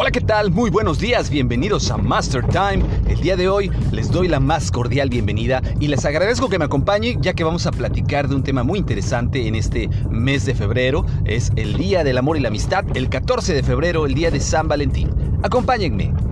Hola, ¿qué tal? Muy buenos días, bienvenidos a Master Time. El día de hoy les doy la más cordial bienvenida y les agradezco que me acompañen ya que vamos a platicar de un tema muy interesante en este mes de febrero. Es el Día del Amor y la Amistad, el 14 de febrero, el Día de San Valentín. Acompáñenme.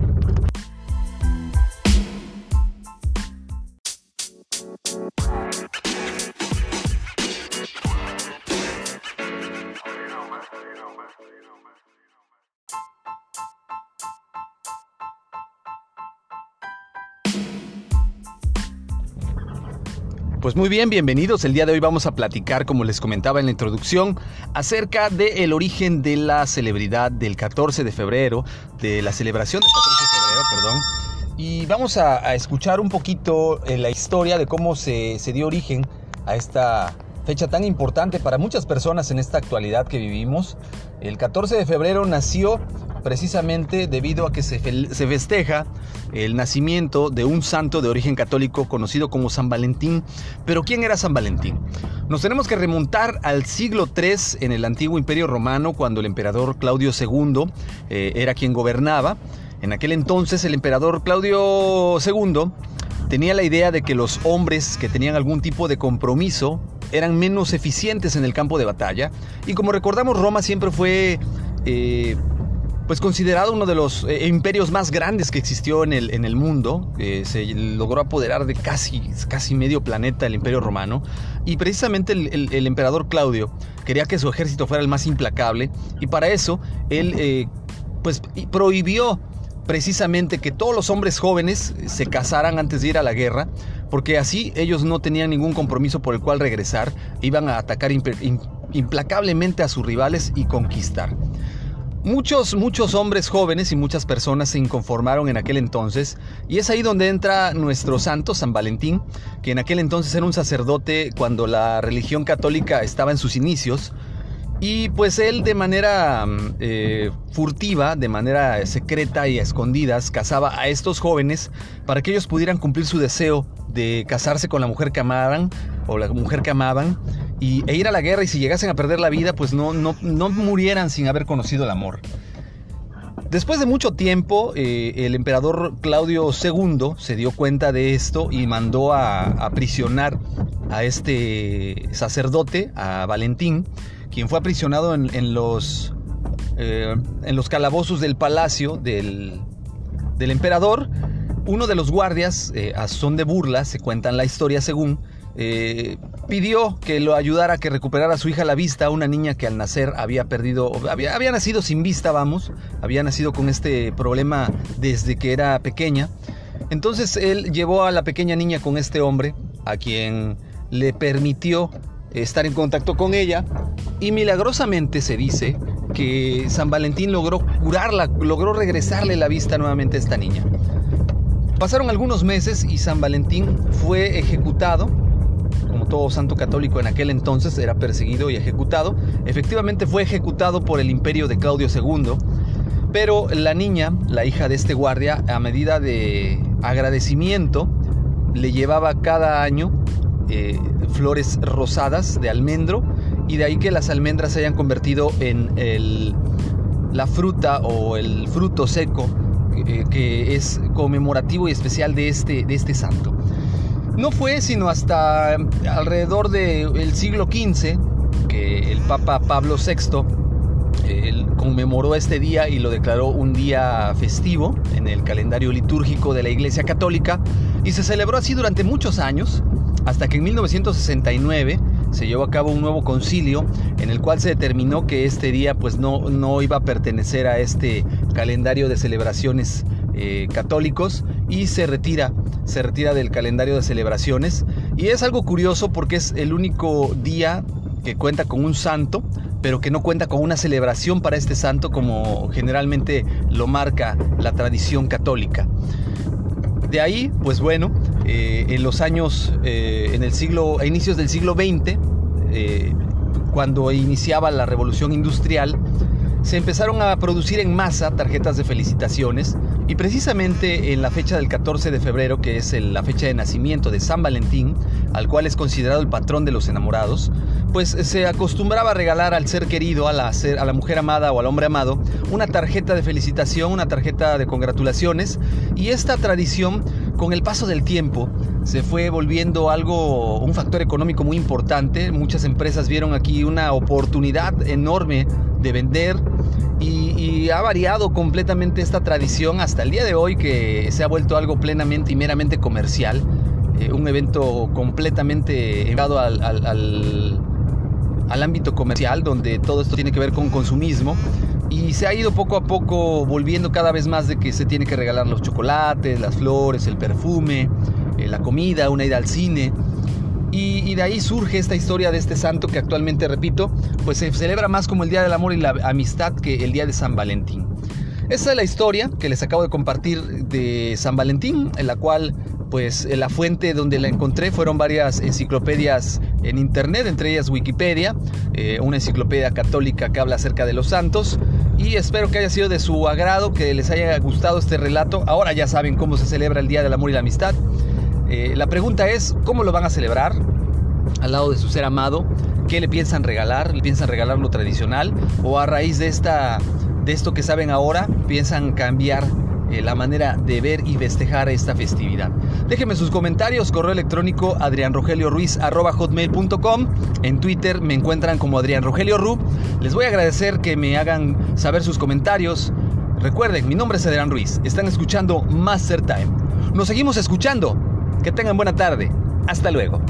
Pues muy bien, bienvenidos. El día de hoy vamos a platicar, como les comentaba en la introducción, acerca del origen de la celebridad del 14 de febrero, de la celebración del 14 de febrero, perdón. Y vamos a, a escuchar un poquito eh, la historia de cómo se, se dio origen a esta fecha tan importante para muchas personas en esta actualidad que vivimos. El 14 de febrero nació precisamente debido a que se, se, festeja el nacimiento de un santo de origen católico conocido como San Valentín. Pero ¿quién era San Valentín? Nos tenemos que remontar al siglo III en el antiguo imperio romano, cuando el emperador Claudio II eh, era quien gobernaba. En aquel entonces el emperador Claudio II tenía la idea de que los hombres que tenían algún tipo de compromiso eran menos eficientes en el campo de batalla. Y como recordamos, Roma siempre fue eh, pues considerado uno de los eh, imperios más grandes que existió en el, en el mundo. Eh, se logró apoderar de casi, casi medio planeta el imperio romano. Y precisamente el, emperador Claudio quería que su ejército fuera el más implacable. Y para eso él eh, pues prohibió precisamente que todos los hombres jóvenes se casaran antes de ir a la guerra, porque así ellos no tenían ningún compromiso por el cual regresar, iban a atacar implacablemente a sus rivales y conquistar. Muchos, muchos hombres jóvenes y muchas personas se inconformaron en aquel entonces y es ahí donde entra nuestro santo San Valentín, que en aquel entonces era un sacerdote cuando la religión católica estaba en sus inicios y pues él de manera eh, furtiva, de manera secreta y a escondidas, casaba a estos jóvenes para que ellos pudieran cumplir su deseo de casarse con la mujer que amaban o la mujer que amaban y, e ir a la guerra y si llegasen a perder la vida, pues no, no, no murieran sin haber conocido el amor. Después de mucho tiempo, eh, el emperador Claudio II se dio cuenta de esto y mandó a, aprisionar a este sacerdote, a Valentín, quien fue aprisionado en, en los, eh, en los calabozos del palacio del, del, emperador. Uno de los guardias, eh, a son de burla, se cuentan la historia según, eh, pidió que lo ayudara a que recuperara a su hija la vista, una niña que al nacer había perdido, había, había nacido sin vista, vamos, había nacido con este problema desde que era pequeña. Entonces él llevó a la pequeña niña con este hombre, a quien le permitió estar en contacto con ella y milagrosamente se dice que San Valentín logró curarla, logró regresarle la vista nuevamente a esta niña. Pasaron algunos meses y San Valentín fue ejecutado como todo santo católico en aquel entonces era perseguido y ejecutado. Efectivamente fue ejecutado por el imperio de Claudio II, pero la niña, la hija de este guardia, a medida de agradecimiento, le llevaba cada año eh, flores rosadas de almendro y de ahí que las almendras se hayan convertido en la fruta o el fruto seco eh, que es conmemorativo y especial de este, de este santo. No fue sino hasta alrededor del siglo XV que el Papa Pablo VI conmemoró este día y lo declaró un día festivo en el calendario litúrgico de la Iglesia Católica y se celebró así durante muchos años hasta que en 1969 se llevó a cabo un nuevo concilio en el cual se determinó que este día pues no, no iba a pertenecer a este calendario de celebraciones eh, católicos y se retira, se retira del calendario de celebraciones. Y es algo curioso porque es el único día que cuenta con un santo, pero que no cuenta con una celebración para este santo como generalmente lo marca la tradición católica. De ahí, pues bueno, eh, en los años, eh, en el siglo, a inicios del siglo XX, eh, cuando iniciaba la revolución industrial, se empezaron a producir en masa tarjetas de felicitaciones Y precisamente en la fecha del 14 de febrero, que es la fecha de nacimiento de San Valentín, al cual es considerado el patrón de los enamorados, pues se acostumbraba a regalar al ser querido, a la, a la mujer amada o al hombre amado, una tarjeta de felicitación, una tarjeta de congratulaciones. Y esta tradición, con el paso del tiempo, se fue volviendo algo, un factor económico muy importante. Muchas empresas vieron aquí una oportunidad enorme de vender y, ha variado completamente esta tradición hasta el día de hoy que se ha vuelto algo plenamente y meramente comercial. Eh, un evento completamente llevado al, al, ámbito comercial donde todo esto tiene que ver con consumismo y se ha ido poco a poco volviendo cada vez más de que se tiene que regalar los chocolates, las flores, el perfume, eh, la comida, una ida al cine. Y, de ahí surge esta historia de este santo que actualmente, repito, pues se celebra más como el Día del Amor y la Amistad que el Día de San Valentín. Esa es la historia que les acabo de compartir de San Valentín, en la cual pues la fuente donde la encontré fueron varias enciclopedias en internet, entre ellas Wikipedia, eh, una enciclopedia católica que habla acerca de los santos. Y espero que haya sido de su agrado, que les haya gustado este relato. Ahora ya saben cómo se celebra el Día del Amor y la Amistad. Eh, la pregunta es, ¿cómo lo van a celebrar? Al lado de su ser amado, ¿qué le piensan regalar? ¿Le piensan regalar lo tradicional? ¿O a raíz de, esta, de esto que saben ahora, piensan cambiar eh, la manera de ver y festejar esta festividad. Déjenme sus comentarios, correo electrónico adrianrogelioruiz.com. En Twitter me encuentran como Adrián Rogelio Ru. Les voy a agradecer que me hagan saber sus comentarios. Recuerden, mi nombre es Adrián Ruiz. Están escuchando Master Time. Nos seguimos escuchando. Que tengan buena tarde. Hasta luego.